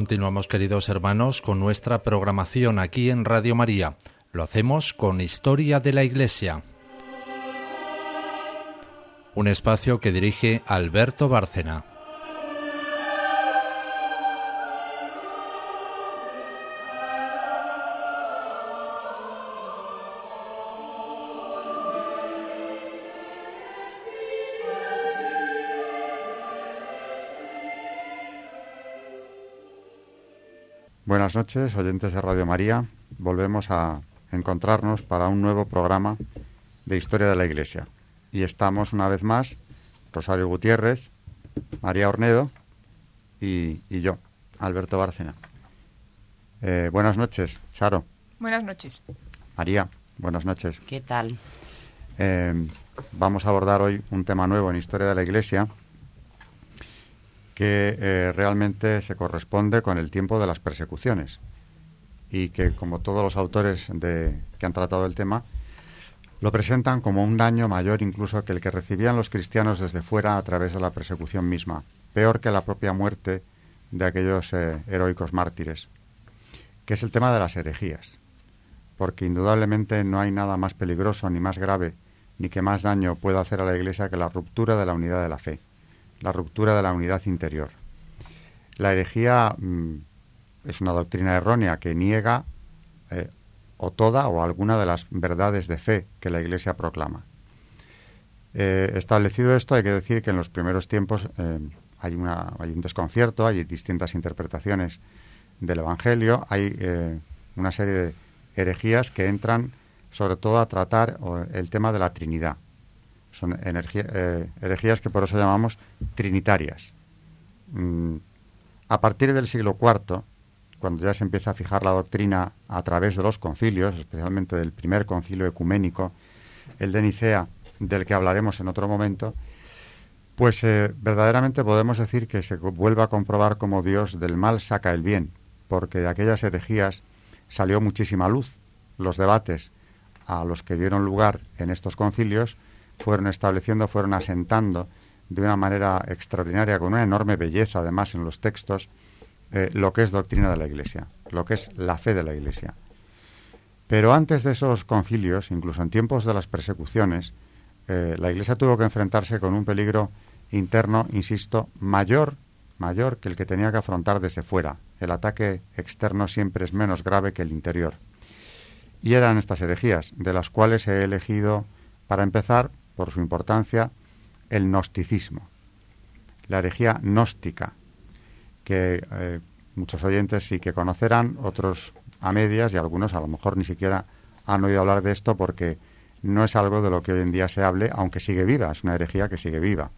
Continuamos, queridos hermanos, con nuestra programación aquí en Radio María. Lo hacemos con Historia de la Iglesia. Un espacio que dirige Alberto Bárcena. Buenas noches, oyentes de Radio María. Volvemos a encontrarnos para un nuevo programa de Historia de la Iglesia. Y estamos una vez más, Rosario Gutiérrez, María Ornedo y, yo, Alberto Bárcena. Eh, buenas noches, Charo. Buenas noches. María, buenas noches. ¿Qué tal? Eh, vamos a abordar hoy un tema nuevo en Historia de la Iglesia que eh, realmente se corresponde con el tiempo de las persecuciones. Y que, como todos los autores que han tratado el tema, lo presentan como un daño mayor incluso que el que recibían los cristianos desde fuera a través de la persecución misma, peor que la propia muerte de aquellos eh, heroicos mártires, que es el tema de las herejías, porque indudablemente no hay nada más peligroso ni más grave ni que más daño pueda hacer a la Iglesia que la ruptura de la unidad de la fe la ruptura de la unidad interior. La herejía mm, es una doctrina errónea que niega eh, o toda o alguna de las verdades de fe que la Iglesia proclama. Eh, establecido esto, hay que decir que en los primeros tiempos eh, hay, una, hay un desconcierto, hay distintas interpretaciones del Evangelio, hay una serie de herejías que entran sobre todo a tratar el tema de la Trinidad. Son eh, herejías que por eso llamamos trinitarias. Mm, a partir del siglo IV, cuando ya se empieza a fijar la doctrina a través de los concilios, especialmente del primer concilio ecuménico, el de Nicea, del que hablaremos en otro momento, pues eh, verdaderamente podemos decir que se vuelve a comprobar cómo Dios del mal saca el bien, porque de aquellas herejías salió muchísima luz. Los debates a los que dieron lugar en estos concilios fueron estableciendo, fueron asentando de una manera extraordinaria, con una enorme belleza además en los textos, eh, lo que es doctrina de la Iglesia, lo que es la fe de la Iglesia. Pero antes de esos concilios, incluso en tiempos de las persecuciones, eh, la Iglesia tuvo que enfrentarse con un peligro interno, insisto, mayor, mayor que el que tenía que afrontar desde fuera. El ataque externo siempre es menos grave que el interior. Y eran estas herejías, de las cuales he elegido, para empezar, por su importancia, el gnosticismo, la herejía gnóstica, que eh, muchos oyentes sí que conocerán, otros a medias y algunos a lo mejor ni siquiera han oído hablar de esto porque no es algo de lo que hoy en día se hable, aunque sigue viva, es una herejía que sigue viva.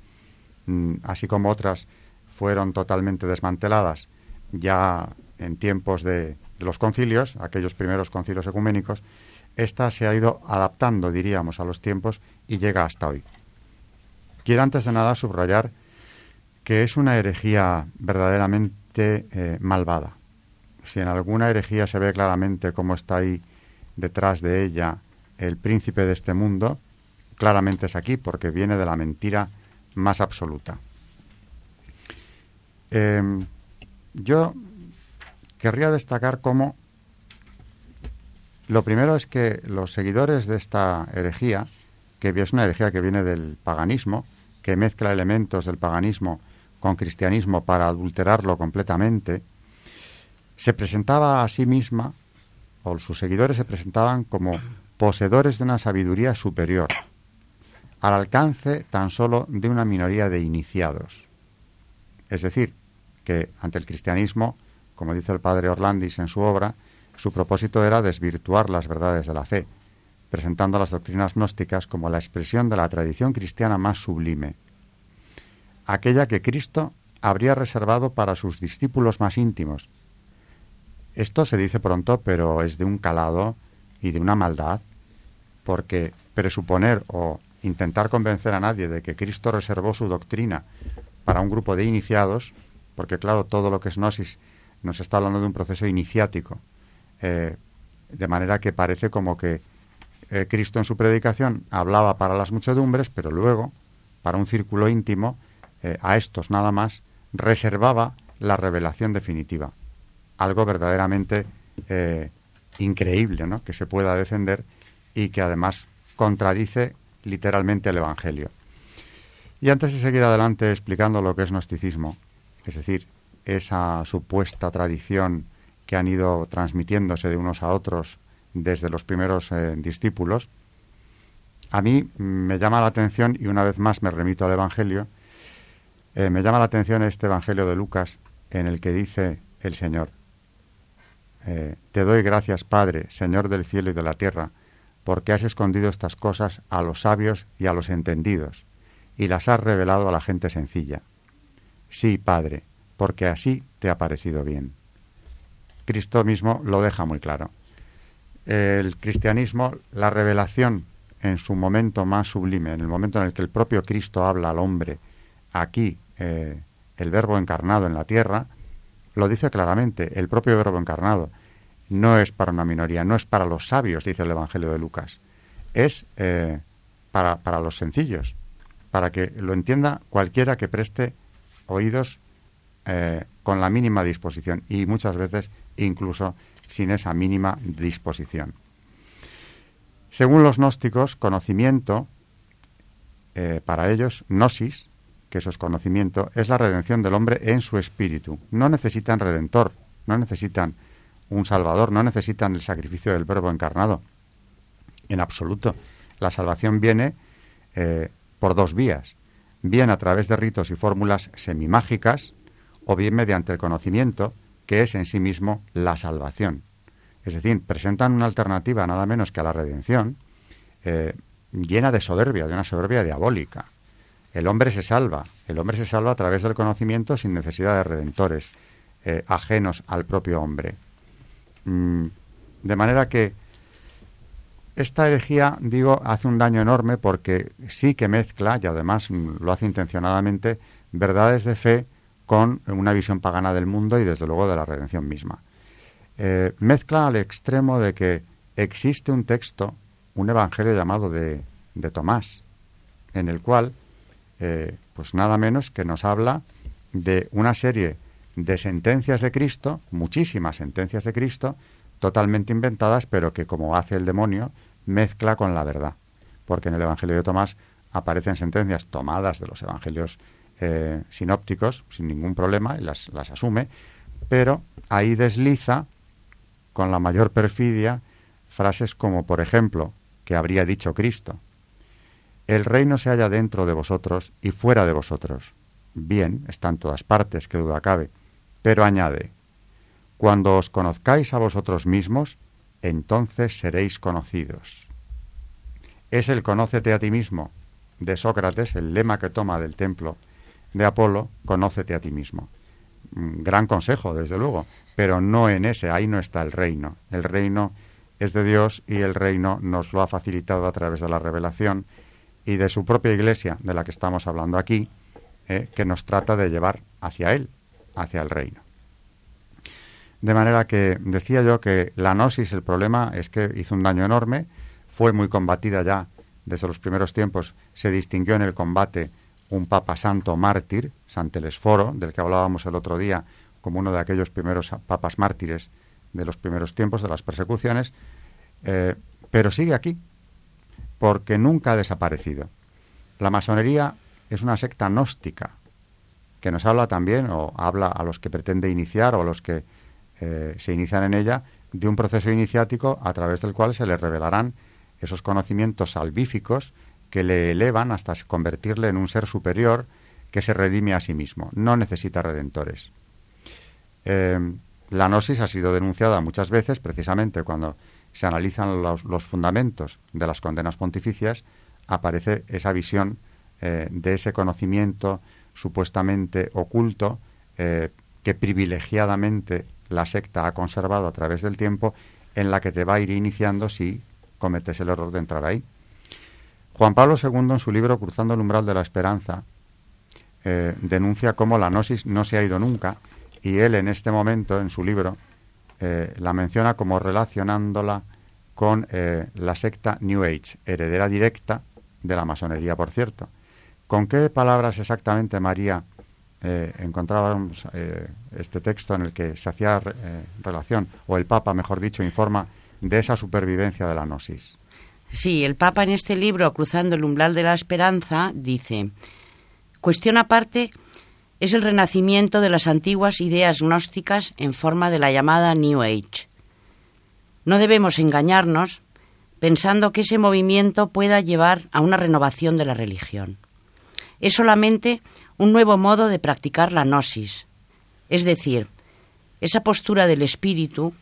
Mm, así como otras fueron totalmente desmanteladas ya en tiempos de, de los concilios, aquellos primeros concilios ecuménicos, esta se ha ido adaptando, diríamos, a los tiempos y llega hasta hoy. Quiero antes de nada subrayar que es una herejía verdaderamente eh, malvada. Si en alguna herejía se ve claramente cómo está ahí detrás de ella el príncipe de este mundo, claramente es aquí porque viene de la mentira más absoluta. Em, yo querría destacar cómo lo primero es que los seguidores de esta herejía, que es una herejía que viene del paganismo, que mezcla elementos del paganismo con cristianismo para adulterarlo completamente, se presentaba a sí misma, o sus seguidores se presentaban como poseedores de una sabiduría superior, al alcance tan solo de una minoría de iniciados. Es decir, que ante el cristianismo, como dice el padre Orlandis en su obra, su propósito era desvirtuar las verdades de la fe, presentando las doctrinas gnósticas como la expresión de la tradición cristiana más sublime, aquella que Cristo habría reservado para sus discípulos más íntimos. Esto se dice pronto, pero es de un calado y de una maldad, porque presuponer o intentar convencer a nadie de que Cristo reservó su doctrina para un grupo de iniciados, porque claro, todo lo que es gnosis nos está hablando de un proceso iniciático, eh, de manera que parece como que eh, Cristo en su predicación hablaba para las muchedumbres, pero luego, para un círculo íntimo, eh, a estos nada más, reservaba la revelación definitiva. algo verdaderamente increíble, ¿no? Que se pueda defender y que además contradice literalmente el Evangelio. Y antes de seguir adelante explicando lo que es gnosticismo, es decir, esa supuesta tradición que han ido transmitiéndose de unos a otros desde los primeros eh, discípulos, a mí me llama la atención, y una vez más me remito al Evangelio, eh, me llama la atención este Evangelio de Lucas en el que dice el Señor, eh, Te doy gracias, Padre, Señor del cielo y de la tierra, porque has escondido estas cosas a los sabios y a los entendidos, y las has revelado a la gente sencilla. Sí, Padre, porque así te ha parecido bien. Cristo mismo lo deja muy claro. El cristianismo, la revelación en su momento más sublime, en el momento en el que el propio Cristo habla al hombre, aquí eh, el verbo encarnado en la tierra, lo dice claramente, el propio verbo encarnado no es para una minoría, no es para los sabios, dice el Evangelio de Lucas, es eh, para, para los sencillos, para que lo entienda cualquiera que preste oídos eh, con la mínima disposición y muchas veces incluso sin esa mínima disposición. Según los gnósticos, conocimiento, eh, para ellos, gnosis, que eso es conocimiento, es la redención del hombre en su espíritu. No necesitan redentor, no necesitan un salvador, no necesitan el sacrificio del verbo encarnado. En absoluto. La salvación viene eh, por dos vías. Bien a través de ritos y fórmulas semimágicas, o bien mediante el conocimiento, que es en sí mismo la salvación. Es decir, presentan una alternativa nada menos que a la redención, eh, llena de soberbia, de una soberbia diabólica. El hombre se salva, el hombre se salva a través del conocimiento sin necesidad de redentores eh, ajenos al propio hombre. Mm, de manera que esta herejía, digo, hace un daño enorme porque sí que mezcla, y además lo hace intencionadamente, verdades de fe con una visión pagana del mundo y desde luego de la redención misma. Eh, mezcla al extremo de que existe un texto, un evangelio llamado de, de Tomás, en el cual, eh, pues nada menos que nos habla de una serie de sentencias de Cristo, muchísimas sentencias de Cristo, totalmente inventadas, pero que como hace el demonio, mezcla con la verdad. Porque en el Evangelio de Tomás aparecen sentencias tomadas de los Evangelios eh, sinópticos sin ningún problema y las, las asume, pero ahí desliza con la mayor perfidia frases como, por ejemplo, que habría dicho Cristo, el reino se halla dentro de vosotros y fuera de vosotros. Bien, está en todas partes, que duda cabe, pero añade, cuando os conozcáis a vosotros mismos, entonces seréis conocidos. Es el conócete a ti mismo de Sócrates, el lema que toma del templo de Apolo, conócete a ti mismo. Mm, gran consejo, desde luego, pero no en ese, ahí no está el reino. El reino es de Dios y el reino nos lo ha facilitado a través de la revelación y de su propia iglesia, de la que estamos hablando aquí, eh, que nos trata de llevar hacia Él, hacia el reino. De manera que decía yo que la gnosis, el problema es que hizo un daño enorme, fue muy combatida ya desde los primeros tiempos, se distinguió en el combate un papa santo mártir, Santelesforo, del que hablábamos el otro día, como uno de aquellos primeros papas mártires de los primeros tiempos de las persecuciones, eh, pero sigue aquí, porque nunca ha desaparecido. La masonería es una secta gnóstica, que nos habla también, o habla a los que pretende iniciar o a los que eh, se inician en ella, de un proceso iniciático a través del cual se le revelarán esos conocimientos salvíficos que le elevan hasta convertirle en un ser superior que se redime a sí mismo. No necesita redentores. Eh, la gnosis ha sido denunciada muchas veces precisamente cuando se analizan los, fundamentos de las condenas pontificias, aparece esa visión eh, de ese conocimiento supuestamente oculto eh, que privilegiadamente la secta ha conservado a través del tiempo, en la que te va a ir iniciando si cometes el error de entrar ahí. Juan Pablo II, en su libro Cruzando el umbral de la esperanza, denuncia cómo la gnosis no se ha ido nunca y él en este momento, en su libro, eh, la menciona como relacionándola con eh, la secta New Age, heredera directa de la masonería, por cierto. ¿Con qué palabras exactamente María eh, encontrábamos eh, este texto en el que se hacía eh, relación, o el Papa, mejor dicho, informa de esa supervivencia de la gnosis. Sí, el Papa en este libro, Cruzando el umbral de la esperanza, dice, cuestión aparte es el renacimiento de las antiguas ideas gnósticas en forma de la llamada New Age. No debemos engañarnos pensando que ese movimiento pueda llevar a una renovación de la religión. Es solamente un nuevo modo de practicar la gnosis, es decir, esa postura del espíritu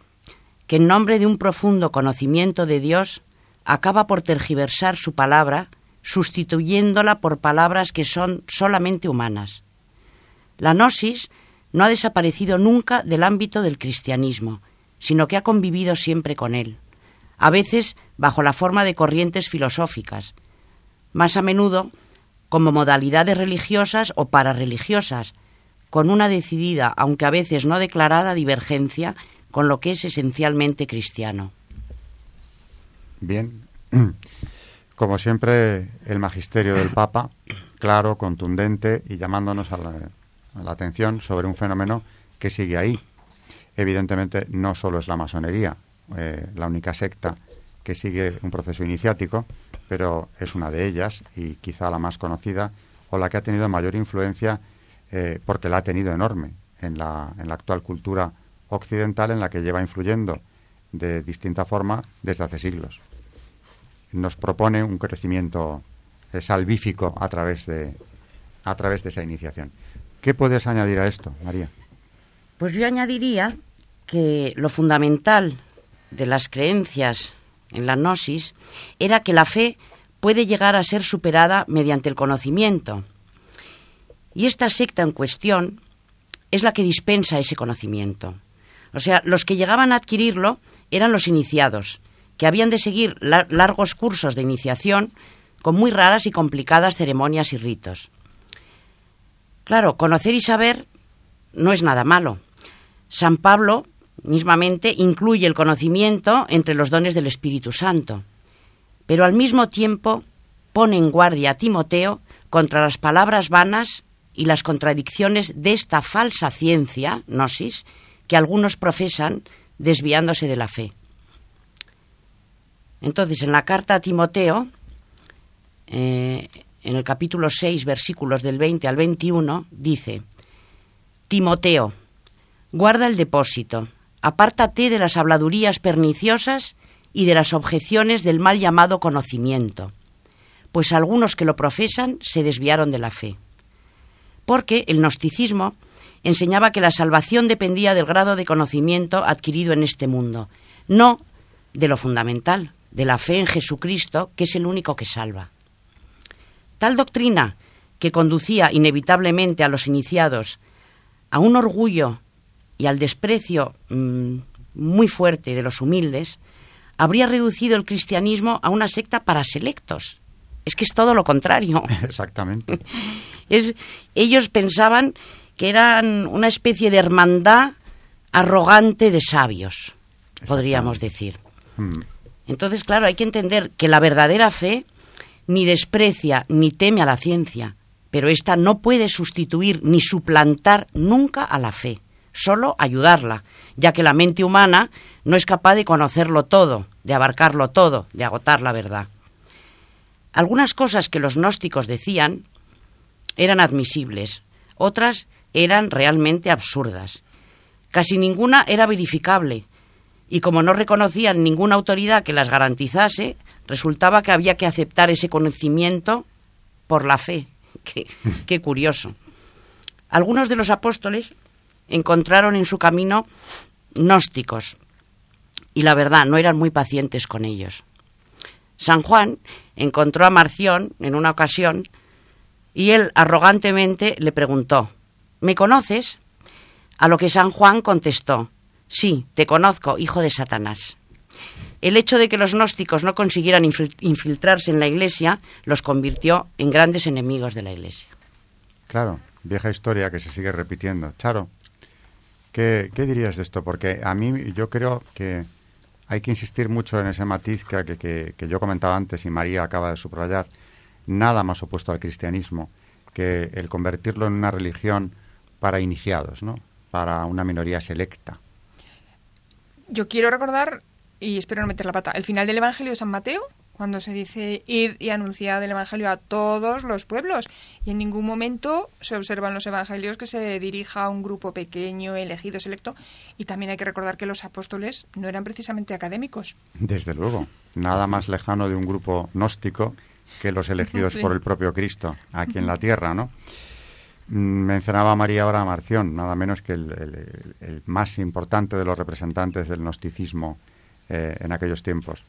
que en nombre de un profundo conocimiento de Dios acaba por tergiversar su palabra, sustituyéndola por palabras que son solamente humanas. La gnosis no ha desaparecido nunca del ámbito del cristianismo, sino que ha convivido siempre con él, a veces bajo la forma de corrientes filosóficas, más a menudo como modalidades religiosas o parareligiosas, con una decidida, aunque a veces no declarada, divergencia con lo que es esencialmente cristiano. Bien, como siempre, el magisterio del Papa, claro, contundente y llamándonos a la, atención sobre un fenómeno que sigue ahí. Evidentemente, no solo es la masonería, eh, la única secta que sigue un proceso iniciático, pero es una de ellas y quizá la más conocida o la que ha tenido mayor influencia eh, porque la ha tenido enorme en la, en la actual cultura occidental en la que lleva influyendo de distinta forma desde hace siglos. Nos propone un crecimiento eh, salvífico a través de a través de esa iniciación. ¿Qué puedes añadir a esto, María? Pues yo añadiría que lo fundamental de las creencias en la gnosis era que la fe puede llegar a ser superada mediante el conocimiento. Y esta secta en cuestión es la que dispensa ese conocimiento. O sea, los que llegaban a adquirirlo eran los iniciados, que habían de seguir largos cursos de iniciación con muy raras y complicadas ceremonias y ritos. Claro, conocer y saber no es nada malo. San Pablo mismamente incluye el conocimiento entre los dones del Espíritu Santo, pero al mismo tiempo pone en guardia a Timoteo contra las palabras vanas y las contradicciones de esta falsa ciencia, gnosis, que algunos profesan desviándose de la fe. Entonces, en la carta a Timoteo, eh, en el capítulo 6, versículos del 20 al 21, dice, Timoteo, guarda el depósito, apártate de las habladurías perniciosas y de las objeciones del mal llamado conocimiento, pues algunos que lo profesan se desviaron de la fe. Porque el gnosticismo enseñaba que la salvación dependía del grado de conocimiento adquirido en este mundo, no de lo fundamental, de la fe en Jesucristo, que es el único que salva. Tal doctrina, que conducía inevitablemente a los iniciados a un orgullo y al desprecio mm, muy fuerte de los humildes, habría reducido el cristianismo a una secta para selectos. Es que es todo lo contrario. Exactamente. Es, ellos pensaban que eran una especie de hermandad arrogante de sabios, podríamos decir. Hmm. Entonces, claro, hay que entender que la verdadera fe ni desprecia ni teme a la ciencia, pero ésta no puede sustituir ni suplantar nunca a la fe solo ayudarla, ya que la mente humana no es capaz de conocerlo todo, de abarcarlo todo, de agotar la verdad. Algunas cosas que los gnósticos decían eran admisibles, otras eran realmente absurdas. Casi ninguna era verificable, y como no reconocían ninguna autoridad que las garantizase, resultaba que había que aceptar ese conocimiento por la fe. Qué, curioso. Algunos de los apóstoles encontraron en su camino gnósticos y la verdad no eran muy pacientes con ellos. San Juan encontró a Marción en una ocasión y él arrogantemente le preguntó, ¿me conoces? A lo que San Juan contestó, sí, te conozco, hijo de Satanás. El hecho de que los gnósticos no consiguieran infiltrarse en la Iglesia los convirtió en grandes enemigos de la Iglesia. Claro, vieja historia que se sigue repitiendo. Charo. ¿Qué, dirías de esto? Porque a mí yo creo que hay que insistir mucho en ese matiz que, que, yo comentaba antes y María acaba de subrayar. Nada más opuesto al cristianismo que el convertirlo en una religión para iniciados, ¿no? Para una minoría selecta. Yo quiero recordar, y espero no meter la pata, el final del Evangelio de San Mateo, cuando se dice ir y anunciar el Evangelio a todos los pueblos. Y en ningún momento se observan los Evangelios que se dirija a un grupo pequeño, elegido, selecto. Y también hay que recordar que los apóstoles no eran precisamente académicos. Desde luego, nada más lejano de un grupo gnóstico que los elegidos por el propio Cristo aquí en la tierra, ¿no? Mencionaba María ahora Marción, nada menos que el, más importante de los representantes del gnosticismo eh, en aquellos tiempos.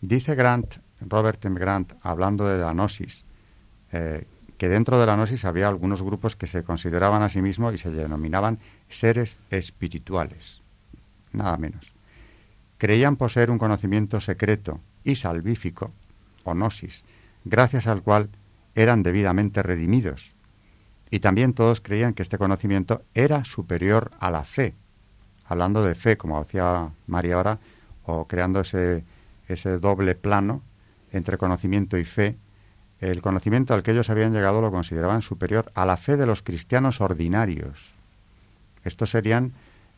Dice Grant, Robert M. Grant, hablando de la gnosis, eh, que dentro de la gnosis había algunos grupos que se consideraban a sí mismos y se denominaban seres espirituales, nada menos. Creían poseer un conocimiento secreto y salvífico, o gnosis, gracias al cual eran debidamente redimidos. Y también todos creían que este conocimiento era superior a la fe, hablando de fe, como decía María ahora, o creando ese ese doble plano entre conocimiento y fe, el conocimiento al que ellos habían llegado lo consideraban superior a la fe de los cristianos ordinarios. Estos serían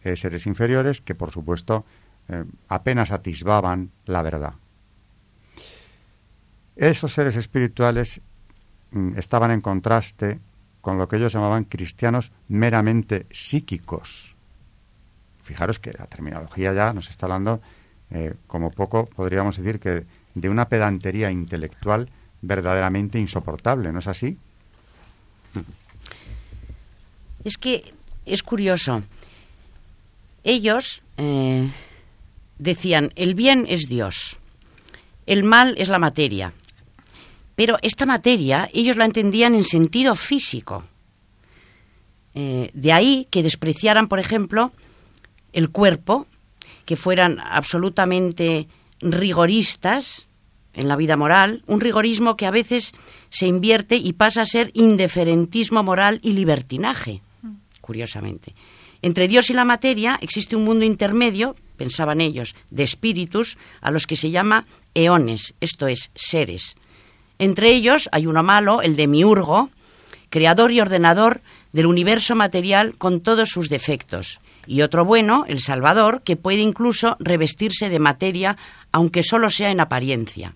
eh, seres inferiores que, por supuesto, eh, apenas atisbaban la verdad. Esos seres espirituales mm, estaban en contraste con lo que ellos llamaban cristianos meramente psíquicos. Fijaros que la terminología ya nos está hablando eh, como poco podríamos decir que de una pedantería intelectual verdaderamente insoportable, ¿no es así? Es que es curioso. Ellos eh, decían, el bien es Dios, el mal es la materia. Pero esta materia ellos la entendían en sentido físico. Eh, de ahí que despreciaran, por ejemplo, el cuerpo que fueran absolutamente rigoristas en la vida moral, un rigorismo que a veces se invierte y pasa a ser indiferentismo moral y libertinaje, curiosamente. Entre Dios y la materia existe un mundo intermedio, pensaban ellos, de espíritus, a los que se llama eones, esto es, seres. Entre ellos hay uno malo, el de Miurgo, creador y ordenador del universo material con todos sus defectos, y otro bueno, el Salvador, que puede incluso revestirse de materia, aunque solo sea en apariencia.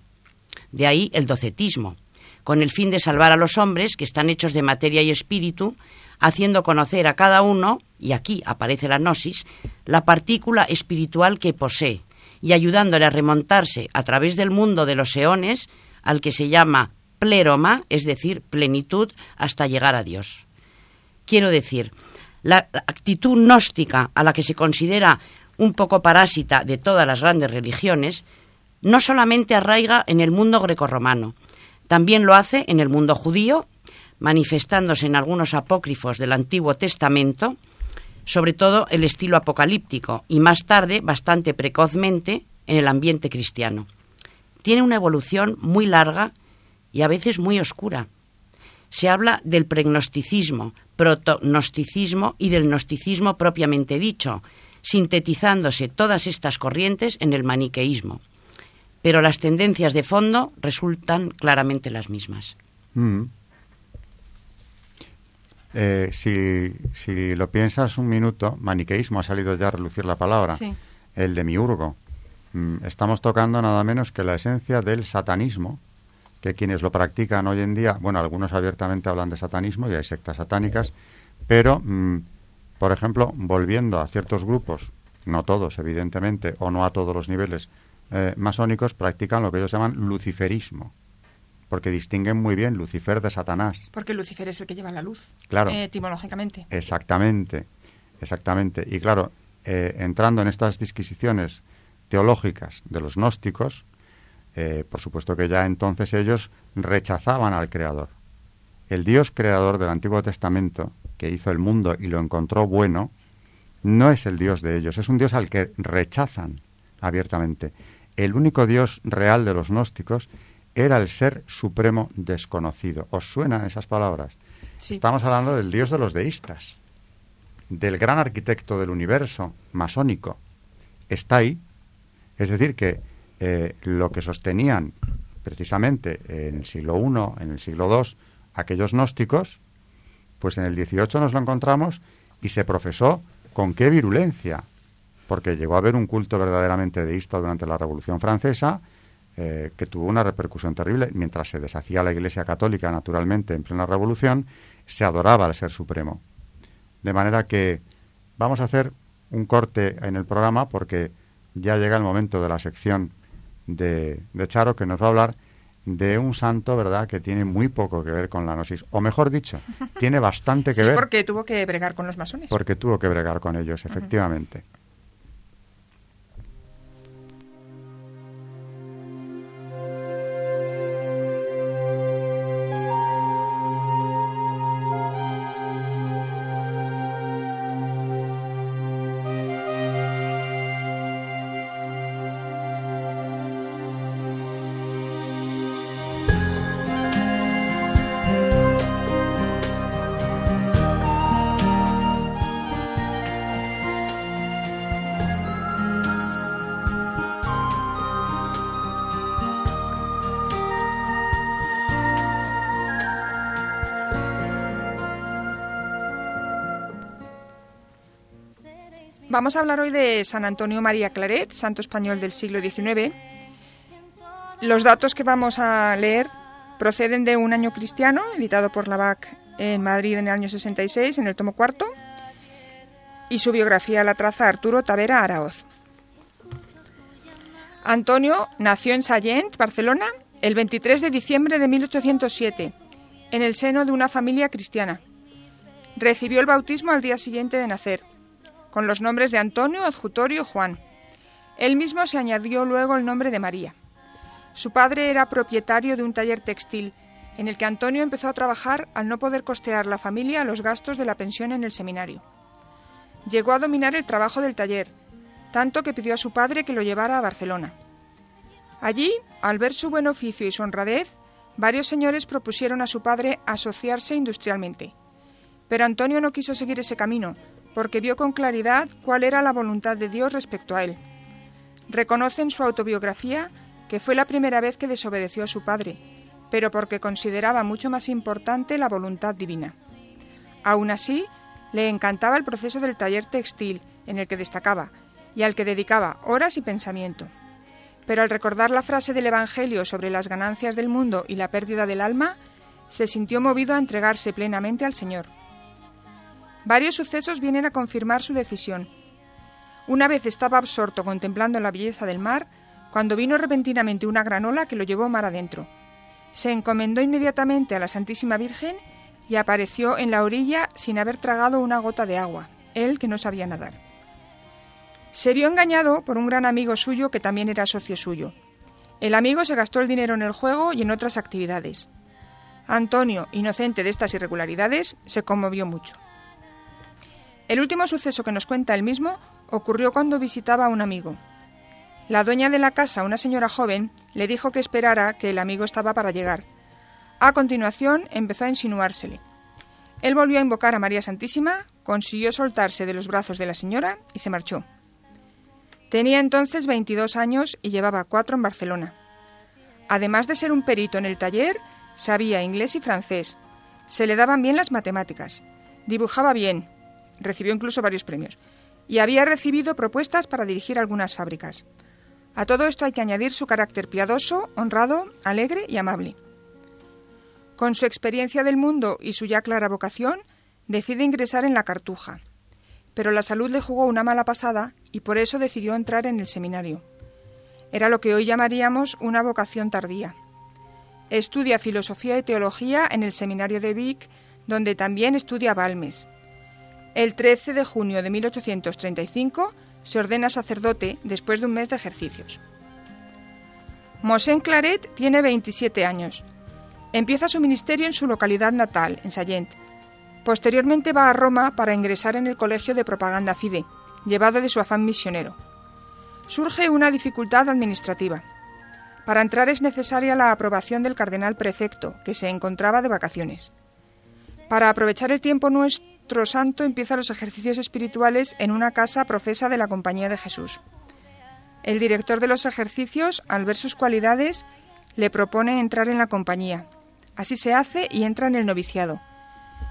De ahí el docetismo, con el fin de salvar a los hombres que están hechos de materia y espíritu, haciendo conocer a cada uno, y aquí aparece la gnosis, la partícula espiritual que posee, y ayudándole a remontarse a través del mundo de los eones al que se llama pleroma, es decir, plenitud, hasta llegar a Dios. Quiero decir, la actitud gnóstica a la que se considera un poco parásita de todas las grandes religiones, no solamente arraiga en el mundo grecorromano, también lo hace en el mundo judío, manifestándose en algunos apócrifos del Antiguo Testamento, sobre todo el estilo apocalíptico, y más tarde, bastante precozmente, en el ambiente cristiano. Tiene una evolución muy larga y a veces muy oscura. Se habla del pregnosticismo, protognosticismo y del gnosticismo propiamente dicho, sintetizándose todas estas corrientes en el maniqueísmo. Pero las tendencias de fondo resultan claramente las mismas. Mm. Eh, si, si, lo piensas un minuto, maniqueísmo ha salido ya a relucir la palabra, el de miurgo. Mm, estamos tocando nada menos que la esencia del satanismo, que quienes lo practican hoy en día, bueno, algunos abiertamente hablan de satanismo y hay sectas satánicas, pero, mm, por ejemplo, volviendo a ciertos grupos, no todos, evidentemente, o no a todos los niveles eh, masónicos, practican lo que ellos llaman luciferismo, porque distinguen muy bien Lucifer de Satanás. Porque Lucifer es el que lleva la luz, claro, eh, etimológicamente. Exactamente, exactamente. Y claro, eh, entrando en estas disquisiciones teológicas de los gnósticos, eh, por supuesto que ya entonces ellos rechazaban al Creador. El Dios creador del Antiguo Testamento, que hizo el mundo y lo encontró bueno, no es el Dios de ellos, es un Dios al que rechazan abiertamente. El único Dios real de los gnósticos era el ser supremo desconocido. ¿Os suenan esas palabras? Estamos hablando del Dios de los deístas, del gran arquitecto del universo masónico. Está ahí. Es decir, que eh, lo que sostenían precisamente en el siglo I, en el siglo II, aquellos gnósticos, Pues en el 18 nos lo encontramos y se profesó con qué virulencia, porque llegó a haber un culto verdaderamente deísta durante la Revolución Francesa, eh, que tuvo una repercusión terrible. Mientras se deshacía la Iglesia Católica, naturalmente, en plena Revolución, se adoraba al Ser Supremo. De manera que vamos a hacer un corte en el programa porque ya llega el momento de la sección de, de Charo que nos va a hablar de un santo, ¿verdad?, que tiene muy poco que ver con la gnosis. O mejor dicho, tiene bastante que sí, ver. porque tuvo que bregar con los masones. Porque tuvo que bregar con ellos, efectivamente. Vamos a hablar hoy de San Antonio María Claret, santo español del siglo XIX. Los datos que vamos a leer proceden de un año cristiano, editado por la BAC en Madrid en el año 66, en el tomo cuarto, y su biografía la traza Arturo Tavera Araoz. Antonio nació en Sallent, Barcelona, el 23 de diciembre de 1807, en el seno de una familia cristiana. Recibió el bautismo al día siguiente de nacer con los nombres de Antonio, Adjutorio y Juan. Él mismo se añadió luego el nombre de María. Su padre era propietario de un taller textil, en el que Antonio empezó a trabajar al no poder costear la familia los gastos de la pensión en el seminario. Llegó a dominar el trabajo del taller, tanto que pidió a su padre que lo llevara a Barcelona. Allí, al ver su buen oficio y su honradez, varios señores propusieron a su padre asociarse industrialmente. Pero Antonio no quiso seguir ese camino, porque vio con claridad cuál era la voluntad de Dios respecto a él. Reconoce en su autobiografía que fue la primera vez que desobedeció a su padre, pero porque consideraba mucho más importante la voluntad divina. Aún así, le encantaba el proceso del taller textil en el que destacaba y al que dedicaba horas y pensamiento. Pero al recordar la frase del Evangelio sobre las ganancias del mundo y la pérdida del alma, se sintió movido a entregarse plenamente al Señor. Varios sucesos vienen a confirmar su decisión. Una vez estaba absorto contemplando la belleza del mar, cuando vino repentinamente una granola que lo llevó mar adentro. Se encomendó inmediatamente a la Santísima Virgen y apareció en la orilla sin haber tragado una gota de agua, él que no sabía nadar. Se vio engañado por un gran amigo suyo que también era socio suyo. El amigo se gastó el dinero en el juego y en otras actividades. Antonio, inocente de estas irregularidades, se conmovió mucho. El último suceso que nos cuenta él mismo ocurrió cuando visitaba a un amigo. La dueña de la casa, una señora joven, le dijo que esperara que el amigo estaba para llegar. A continuación empezó a insinuársele. Él volvió a invocar a María Santísima, consiguió soltarse de los brazos de la señora y se marchó. Tenía entonces 22 años y llevaba cuatro en Barcelona. Además de ser un perito en el taller, sabía inglés y francés. Se le daban bien las matemáticas. Dibujaba bien, recibió incluso varios premios, y había recibido propuestas para dirigir algunas fábricas. A todo esto hay que añadir su carácter piadoso, honrado, alegre y amable. Con su experiencia del mundo y su ya clara vocación, decide ingresar en la cartuja. Pero la salud le jugó una mala pasada y por eso decidió entrar en el seminario. Era lo que hoy llamaríamos una vocación tardía. Estudia filosofía y teología en el seminario de Vic, donde también estudia Balmes. El 13 de junio de 1835 se ordena sacerdote después de un mes de ejercicios. Mosén Claret tiene 27 años. Empieza su ministerio en su localidad natal, en Sallent. Posteriormente va a Roma para ingresar en el Colegio de Propaganda Fide, llevado de su afán misionero. Surge una dificultad administrativa. Para entrar es necesaria la aprobación del cardenal prefecto, que se encontraba de vacaciones. Para aprovechar el tiempo santo empieza los ejercicios espirituales en una casa profesa de la Compañía de Jesús. El director de los ejercicios, al ver sus cualidades, le propone entrar en la compañía. Así se hace y entra en el noviciado.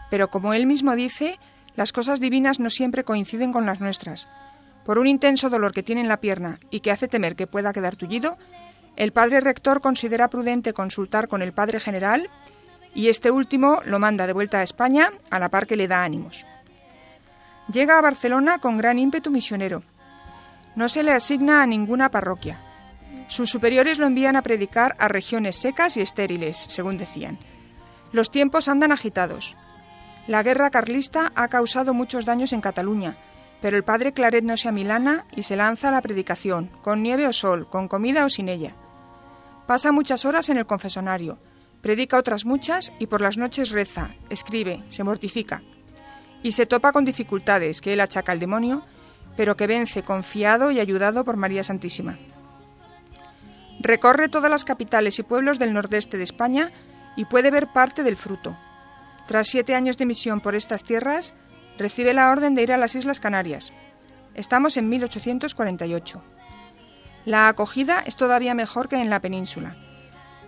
Pero como él mismo dice, las cosas divinas no siempre coinciden con las nuestras. Por un intenso dolor que tiene en la pierna y que hace temer que pueda quedar tullido, el padre rector considera prudente consultar con el padre general y este último lo manda de vuelta a España a la par que le da ánimos. Llega a Barcelona con gran ímpetu misionero. No se le asigna a ninguna parroquia. Sus superiores lo envían a predicar a regiones secas y estériles, según decían. Los tiempos andan agitados. La guerra carlista ha causado muchos daños en Cataluña, pero el padre Claret no se amilana y se lanza a la predicación, con nieve o sol, con comida o sin ella. Pasa muchas horas en el confesonario, predica otras muchas y por las noches reza, escribe, se mortifica. Y se topa con dificultades que él achaca al demonio, pero que vence confiado y ayudado por María Santísima. Recorre todas las capitales y pueblos del nordeste de España y puede ver parte del fruto. Tras siete años de misión por estas tierras, recibe la orden de ir a las Islas Canarias. Estamos en 1848. La acogida es todavía mejor que en la península.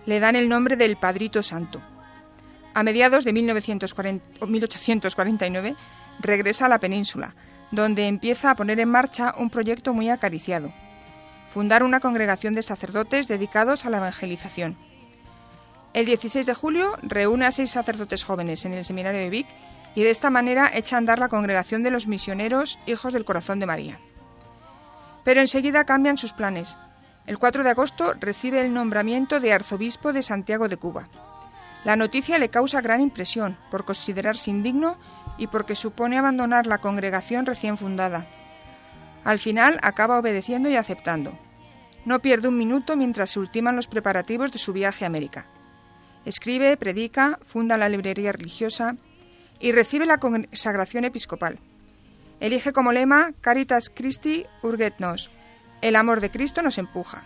Le dan el nombre del Padrito Santo. A mediados de 1849 regresa a la península, donde empieza a poner en marcha un proyecto muy acariciado fundar una congregación de sacerdotes dedicados a la evangelización. El 16 de julio reúne a seis sacerdotes jóvenes en el seminario de Vic y de esta manera echa a andar la congregación de los misioneros Hijos del Corazón de María. Pero enseguida cambian sus planes. El 4 de agosto recibe el nombramiento de arzobispo de Santiago de Cuba. La noticia le causa gran impresión por considerarse indigno y porque supone abandonar la congregación recién fundada. Al final acaba obedeciendo y aceptando. No pierde un minuto mientras se ultiman los preparativos de su viaje a América. Escribe, predica, funda la librería religiosa y recibe la consagración episcopal. Elige como lema Caritas Christi urget nos, el amor de Cristo nos empuja.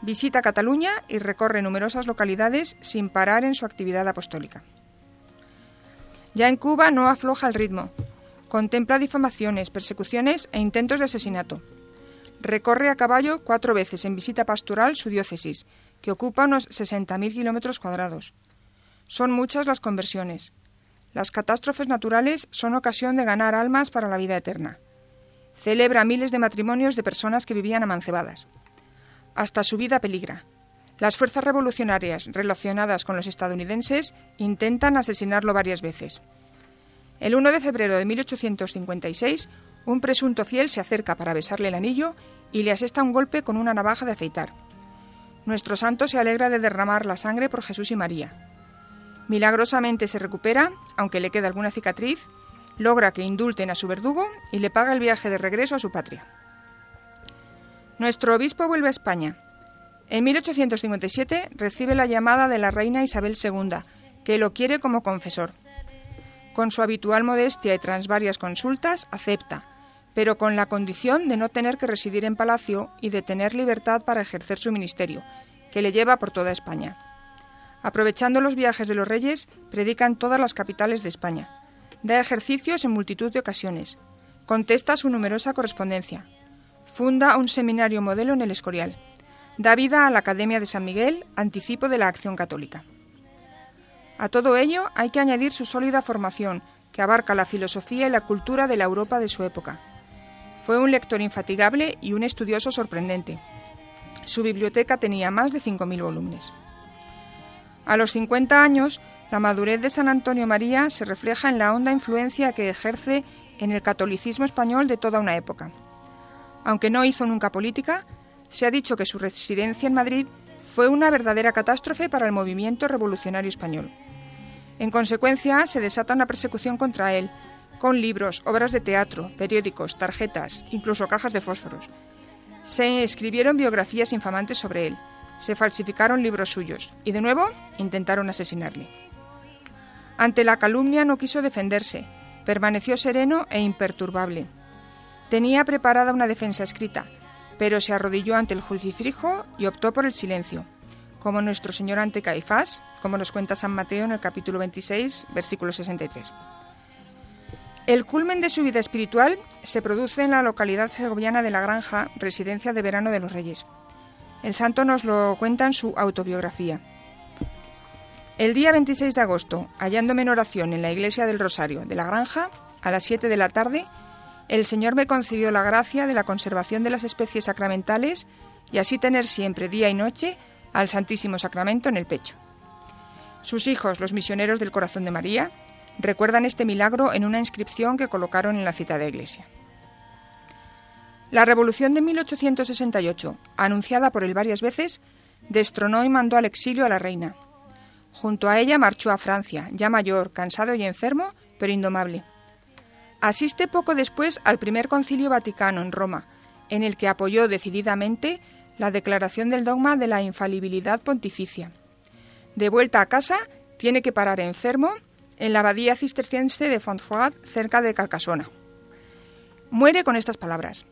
Visita Cataluña y recorre numerosas localidades sin parar en su actividad apostólica. Ya en Cuba no afloja el ritmo, Contempla difamaciones, persecuciones e intentos de asesinato. Recorre a caballo cuatro veces en visita pastoral su diócesis, que ocupa unos 60.000 kilómetros cuadrados. Son muchas las conversiones. Las catástrofes naturales son ocasión de ganar almas para la vida eterna. Celebra miles de matrimonios de personas que vivían amancebadas. Hasta su vida peligra. Las fuerzas revolucionarias relacionadas con los estadounidenses intentan asesinarlo varias veces. El 1 de febrero de 1856, un presunto fiel se acerca para besarle el anillo y le asesta un golpe con una navaja de afeitar. Nuestro santo se alegra de derramar la sangre por Jesús y María. Milagrosamente se recupera, aunque le queda alguna cicatriz, logra que indulten a su verdugo y le paga el viaje de regreso a su patria. Nuestro obispo vuelve a España. En 1857 recibe la llamada de la reina Isabel II, que lo quiere como confesor. Con su habitual modestia y tras varias consultas, acepta, pero con la condición de no tener que residir en palacio y de tener libertad para ejercer su ministerio, que le lleva por toda España. Aprovechando los viajes de los reyes, predica en todas las capitales de España. Da ejercicios en multitud de ocasiones. Contesta su numerosa correspondencia. Funda un seminario modelo en el Escorial. Da vida a la Academia de San Miguel, anticipo de la acción católica. A todo ello hay que añadir su sólida formación, que abarca la filosofía y la cultura de la Europa de su época. Fue un lector infatigable y un estudioso sorprendente. Su biblioteca tenía más de 5.000 volúmenes. A los 50 años, la madurez de San Antonio María se refleja en la honda influencia que ejerce en el catolicismo español de toda una época. Aunque no hizo nunca política, se ha dicho que su residencia en Madrid fue una verdadera catástrofe para el movimiento revolucionario español. En consecuencia, se desata una persecución contra él, con libros, obras de teatro, periódicos, tarjetas, incluso cajas de fósforos. Se escribieron biografías infamantes sobre él, se falsificaron libros suyos y de nuevo intentaron asesinarle. Ante la calumnia no quiso defenderse, permaneció sereno e imperturbable. Tenía preparada una defensa escrita, pero se arrodilló ante el juicifrijo y optó por el silencio como nuestro Señor ante Caifás, como nos cuenta San Mateo en el capítulo 26, versículo 63. El culmen de su vida espiritual se produce en la localidad segoviana de La Granja, residencia de verano de los Reyes. El santo nos lo cuenta en su autobiografía. El día 26 de agosto, hallándome en oración en la iglesia del Rosario de la Granja, a las 7 de la tarde, el Señor me concedió la gracia de la conservación de las especies sacramentales y así tener siempre, día y noche, al Santísimo Sacramento en el pecho. Sus hijos, los misioneros del Corazón de María, recuerdan este milagro en una inscripción que colocaron en la citada iglesia. La revolución de 1868, anunciada por él varias veces, destronó y mandó al exilio a la reina. Junto a ella marchó a Francia, ya mayor, cansado y enfermo, pero indomable. Asiste poco después al primer concilio vaticano en Roma, en el que apoyó decididamente la declaración del dogma de la infalibilidad pontificia. De vuelta a casa, tiene que parar enfermo en la abadía cisterciense de Fontfroid, cerca de Carcasona. Muere con estas palabras.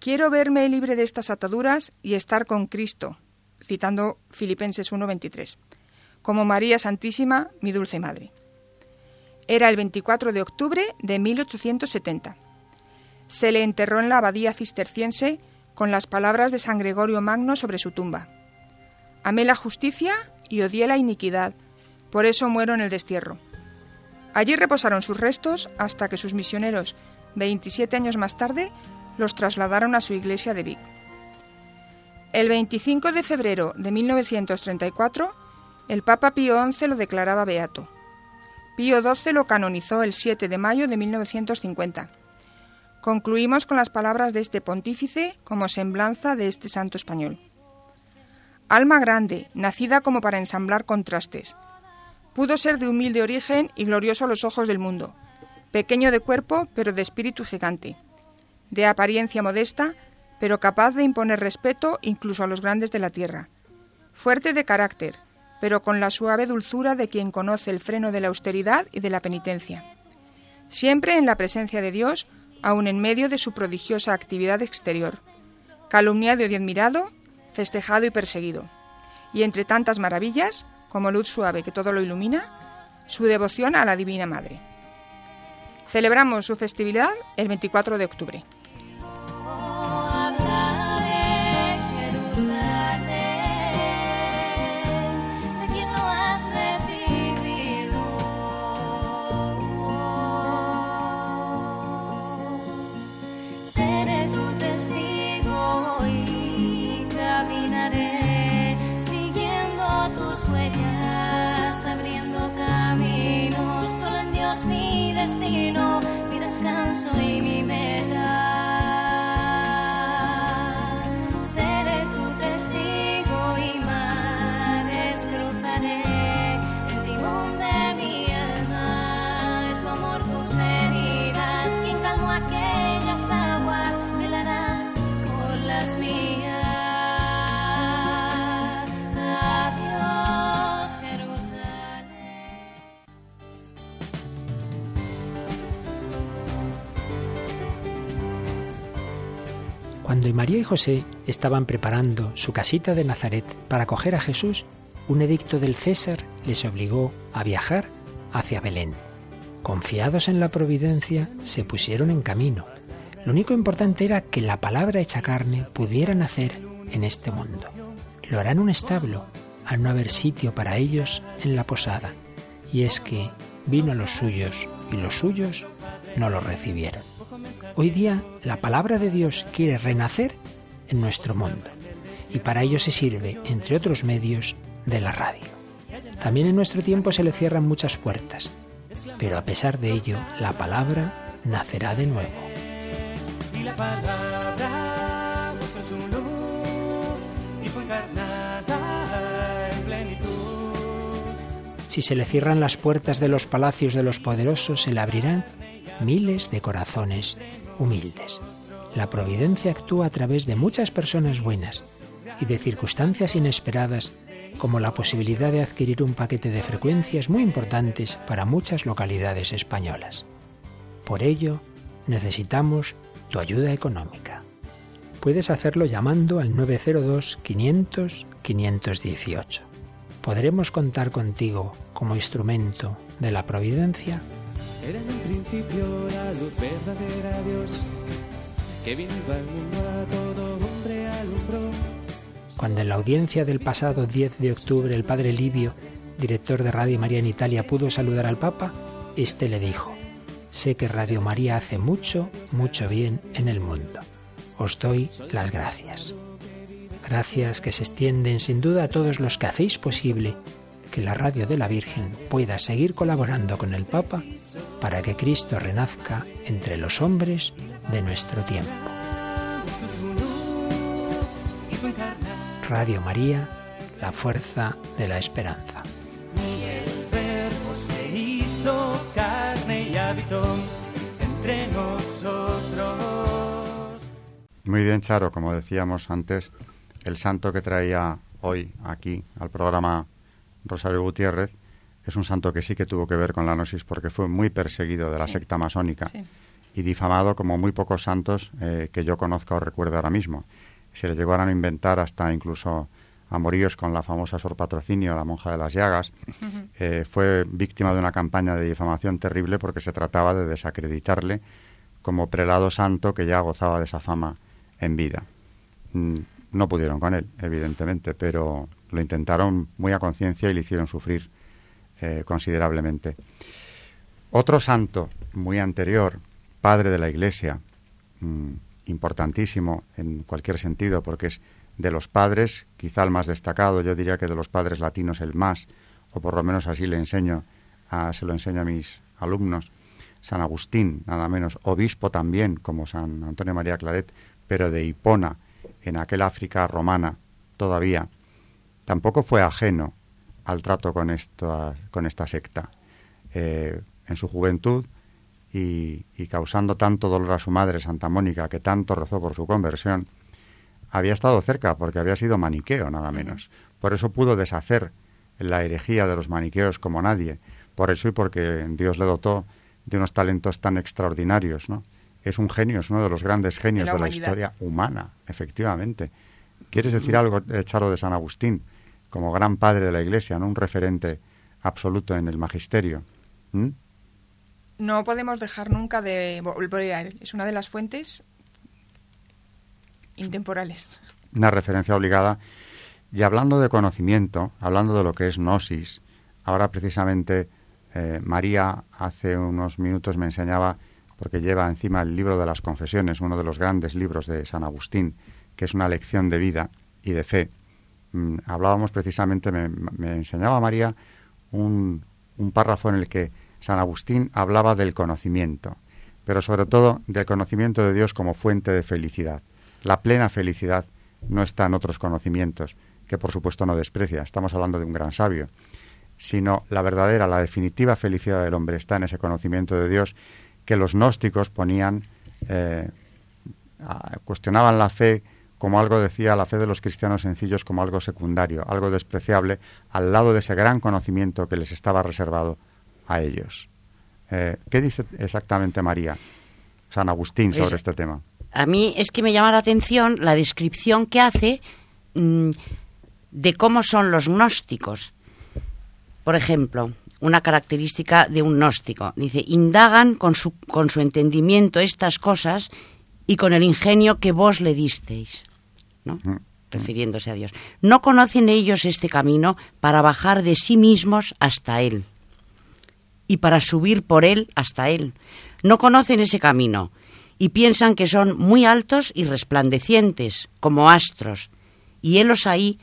Quiero verme libre de estas ataduras y estar con Cristo, citando Filipenses 1.23, como María Santísima, mi dulce Madre. Era el 24 de octubre de 1870. Se le enterró en la abadía cisterciense con las palabras de San Gregorio Magno sobre su tumba. Amé la justicia y odié la iniquidad, por eso muero en el destierro. Allí reposaron sus restos hasta que sus misioneros, 27 años más tarde, los trasladaron a su iglesia de Vic. El 25 de febrero de 1934, el Papa Pío XI lo declaraba beato. Pío XII lo canonizó el 7 de mayo de 1950. Concluimos con las palabras de este pontífice como semblanza de este santo español. Alma grande, nacida como para ensamblar contrastes. Pudo ser de humilde origen y glorioso a los ojos del mundo, pequeño de cuerpo, pero de espíritu gigante de apariencia modesta, pero capaz de imponer respeto incluso a los grandes de la tierra. Fuerte de carácter, pero con la suave dulzura de quien conoce el freno de la austeridad y de la penitencia. Siempre en la presencia de Dios, aun en medio de su prodigiosa actividad exterior. Calumniado y admirado, festejado y perseguido. Y entre tantas maravillas, como luz suave que todo lo ilumina, su devoción a la Divina Madre. Celebramos su festividad el 24 de octubre. Cuando María y José estaban preparando su casita de Nazaret para acoger a Jesús, un edicto del César les obligó a viajar hacia Belén. Confiados en la providencia, se pusieron en camino. Lo único importante era que la palabra hecha carne pudiera nacer en este mundo. Lo hará en un establo, al no haber sitio para ellos en la posada. Y es que vino a los suyos y los suyos no lo recibieron. Hoy día la palabra de Dios quiere renacer en nuestro mundo y para ello se sirve, entre otros medios, de la radio. También en nuestro tiempo se le cierran muchas puertas, pero a pesar de ello la palabra nacerá de nuevo. Si se le cierran las puertas de los palacios de los poderosos, se le abrirán miles de corazones humildes. La providencia actúa a través de muchas personas buenas y de circunstancias inesperadas como la posibilidad de adquirir un paquete de frecuencias muy importantes para muchas localidades españolas. Por ello, necesitamos tu ayuda económica. Puedes hacerlo llamando al 902 500 518. ¿Podremos contar contigo como instrumento de la providencia? Cuando en la audiencia del pasado 10 de octubre el padre Livio director de Radio María en Italia, pudo saludar al Papa, este le dijo, sé que Radio María hace mucho, mucho bien en el mundo. Os doy las gracias. Gracias que se extienden sin duda a todos los que hacéis posible que la radio de la Virgen pueda seguir colaborando con el Papa para que Cristo renazca entre los hombres de nuestro tiempo. Radio María, la fuerza de la esperanza. Muy bien, Charo, como decíamos antes, el santo que traía hoy aquí al programa Rosario Gutiérrez es un santo que sí que tuvo que ver con la gnosis porque fue muy perseguido de la secta masónica y difamado como muy pocos santos eh, que yo conozca o recuerdo ahora mismo. Se le llegaron a inventar hasta incluso amoríos con la famosa Sor Patrocinio, la monja de las llagas. Eh, fue víctima de una campaña de difamación terrible porque se trataba de desacreditarle como prelado santo que ya gozaba de esa fama en vida. Mm, no pudieron con él, evidentemente, pero lo intentaron muy a conciencia y le hicieron sufrir eh, considerablemente. Otro santo muy anterior, padre de la Iglesia, mm, importantísimo en cualquier sentido, porque es de los padres, quizá el más destacado, yo diría que de los padres latinos el más, o por lo menos así le enseño, a, se lo enseño a mis alumnos. San Agustín, nada menos, obispo también, como San Antonio María Claret, pero de Hipona, en aquel África romana todavía, tampoco fue ajeno al trato con esta, con esta secta. Eh, en su juventud y, causando tanto dolor a su madre, Santa Mónica, que tanto rezó por su conversión, había estado cerca porque había sido maniqueo, nada menos. Por eso pudo deshacer la herejía de los maniqueos como nadie. Por eso y porque Dios le dotó de unos talentos tan extraordinarios, ¿no? Es un genio, es uno de los grandes genios de la, historia humana, efectivamente. ¿Quieres decir algo, eh, Charo de San Agustín, como gran padre de la Iglesia, ¿no? un referente absoluto en el magisterio? ¿Mm? No podemos dejar nunca de volver a él. Es una de las fuentes intemporales. Una referencia obligada. Y hablando de conocimiento, hablando de lo que es gnosis, ahora precisamente eh, María hace unos minutos me enseñaba, porque lleva encima el libro de las confesiones, uno de los grandes libros de San Agustín, que es una lección de vida y de fe. Mm, hablábamos precisamente, me, enseñaba María un, párrafo en el que San Agustín hablaba del conocimiento, pero sobre todo del conocimiento de Dios como fuente de felicidad. La plena felicidad no está en otros conocimientos, que por supuesto no desprecia, estamos hablando de un gran sabio, sino la verdadera, la definitiva felicidad del hombre está en ese conocimiento de Dios que los gnósticos ponían, eh, cuestionaban la fe como algo, decía, la fe de los cristianos sencillos como algo secundario, algo despreciable, al lado de ese gran conocimiento que les estaba reservado a ellos. Eh, ¿Qué dice exactamente María, San Agustín, sobre este tema? a mí es que me llama la atención la descripción que hace mm, de cómo son los gnósticos. Por ejemplo, una característica de un gnóstico. Dice, indagan con su, con su entendimiento estas cosas y con el ingenio que vos le disteis. ¿No? Mm. Refiriéndose a Dios. No conocen ellos este camino para bajar de sí mismos hasta Él y para subir por Él hasta Él. No conocen ese camino y piensan que son muy altos y resplandecientes, como astros, y helos ahí,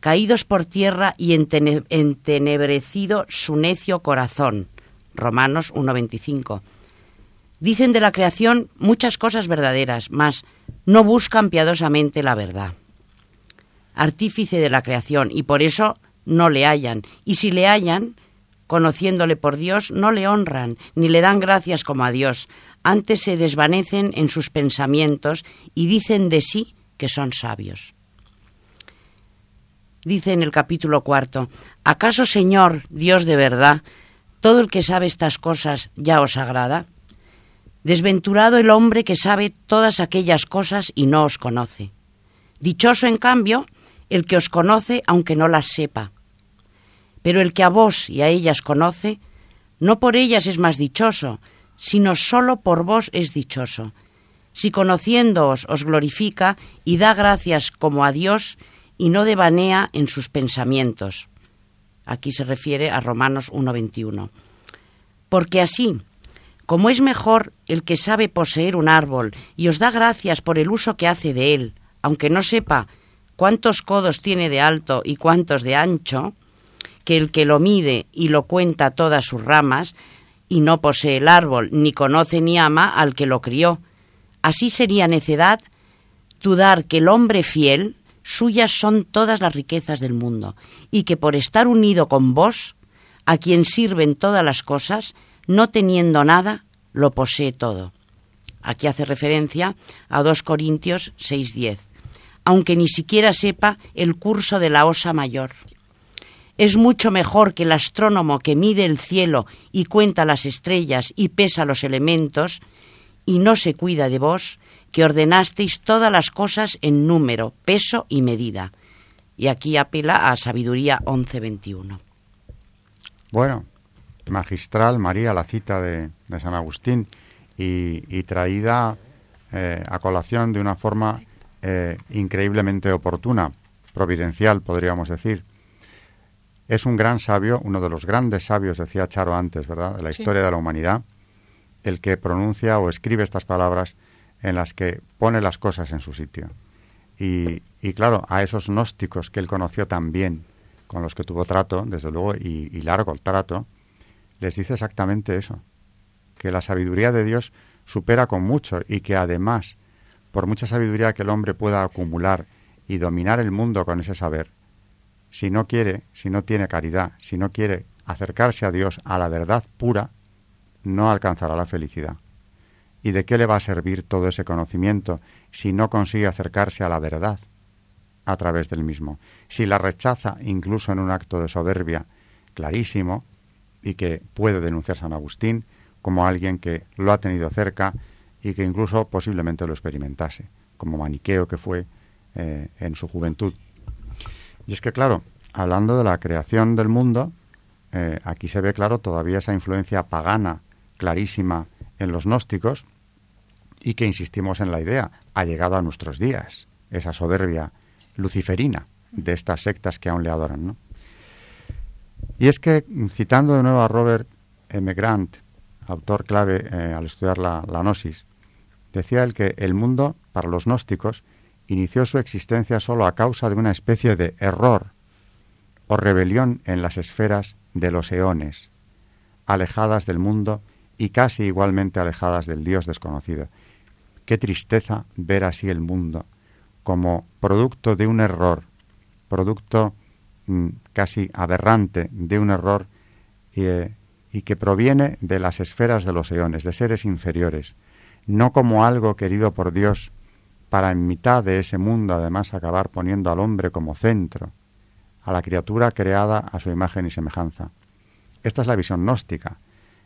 caídos por tierra y entenebrecido su necio corazón. Romanos 1.25. Dicen de la creación muchas cosas verdaderas, mas no buscan piadosamente la verdad. Artífice de la creación, y por eso no le hallan, y si le hallan, conociéndole por Dios, no le honran, ni le dan gracias como a Dios, antes se desvanecen en sus pensamientos y dicen de sí que son sabios. Dice en el capítulo cuarto, ¿acaso Señor, Dios de verdad, todo el que sabe estas cosas ya os agrada? Desventurado el hombre que sabe todas aquellas cosas y no os conoce. Dichoso, en cambio, el que os conoce aunque no las sepa. Pero el que a vos y a ellas conoce, no por ellas es más dichoso, sino solo por vos es dichoso. Si conociéndoos os glorifica y da gracias como a Dios y no devanea en sus pensamientos. Aquí se refiere a Romanos 1.21. Porque así, como es mejor el que sabe poseer un árbol y os da gracias por el uso que hace de él, aunque no sepa cuántos codos tiene de alto y cuántos de ancho, que el que lo mide y lo cuenta todas sus ramas, y no posee el árbol, ni conoce ni ama al que lo crió. Así sería necedad dudar que el hombre fiel, suyas son todas las riquezas del mundo, y que por estar unido con vos, a quien sirven todas las cosas, no teniendo nada, lo posee todo. Aquí hace referencia a 2 Corintios 6:10, aunque ni siquiera sepa el curso de la osa mayor. Es mucho mejor que el astrónomo que mide el cielo y cuenta las estrellas y pesa los elementos, y no se cuida de vos, que ordenasteis todas las cosas en número, peso y medida. Y aquí apela a Sabiduría 11.21. Bueno, magistral, María, la cita de, San Agustín y, traída eh, a colación de una forma eh, increíblemente oportuna, providencial, podríamos decir. Es un gran sabio, uno de los grandes sabios, decía Charo antes, ¿verdad?, de la historia de la humanidad, el que pronuncia o escribe estas palabras en las que pone las cosas en su sitio. Y, y claro, a esos gnósticos que él conoció tan bien, con los que tuvo trato, desde luego, y, y largo el trato, les dice exactamente eso, que la sabiduría de Dios supera con mucho y que además, por mucha sabiduría que el hombre pueda acumular y dominar el mundo con ese saber, si no quiere, si no tiene caridad, si no quiere acercarse a Dios, a la verdad pura, no alcanzará la felicidad. ¿Y de qué le va a servir todo ese conocimiento si no consigue acercarse a la verdad a través del mismo? Si la rechaza incluso en un acto de soberbia clarísimo y que puede denunciar San Agustín como alguien que lo ha tenido cerca y que incluso posiblemente lo experimentase, como maniqueo que fue eh, en su juventud. Y es que, claro, hablando de la creación del mundo, eh, aquí se ve claro todavía esa influencia pagana clarísima en los gnósticos y que insistimos en la idea, ha llegado a nuestros días, esa soberbia luciferina de estas sectas que aún le adoran. ¿no? Y es que, citando de nuevo a Robert M. Grant, autor clave eh, al estudiar la, la gnosis, decía él que el mundo, para los gnósticos, inició su existencia solo a causa de una especie de error o rebelión en las esferas de los eones, alejadas del mundo y casi igualmente alejadas del Dios desconocido. Qué tristeza ver así el mundo, como producto de un error, producto mm, casi aberrante de un error eh, y que proviene de las esferas de los eones, de seres inferiores, no como algo querido por Dios para en mitad de ese mundo además acabar poniendo al hombre como centro, a la criatura creada a su imagen y semejanza. Esta es la visión gnóstica,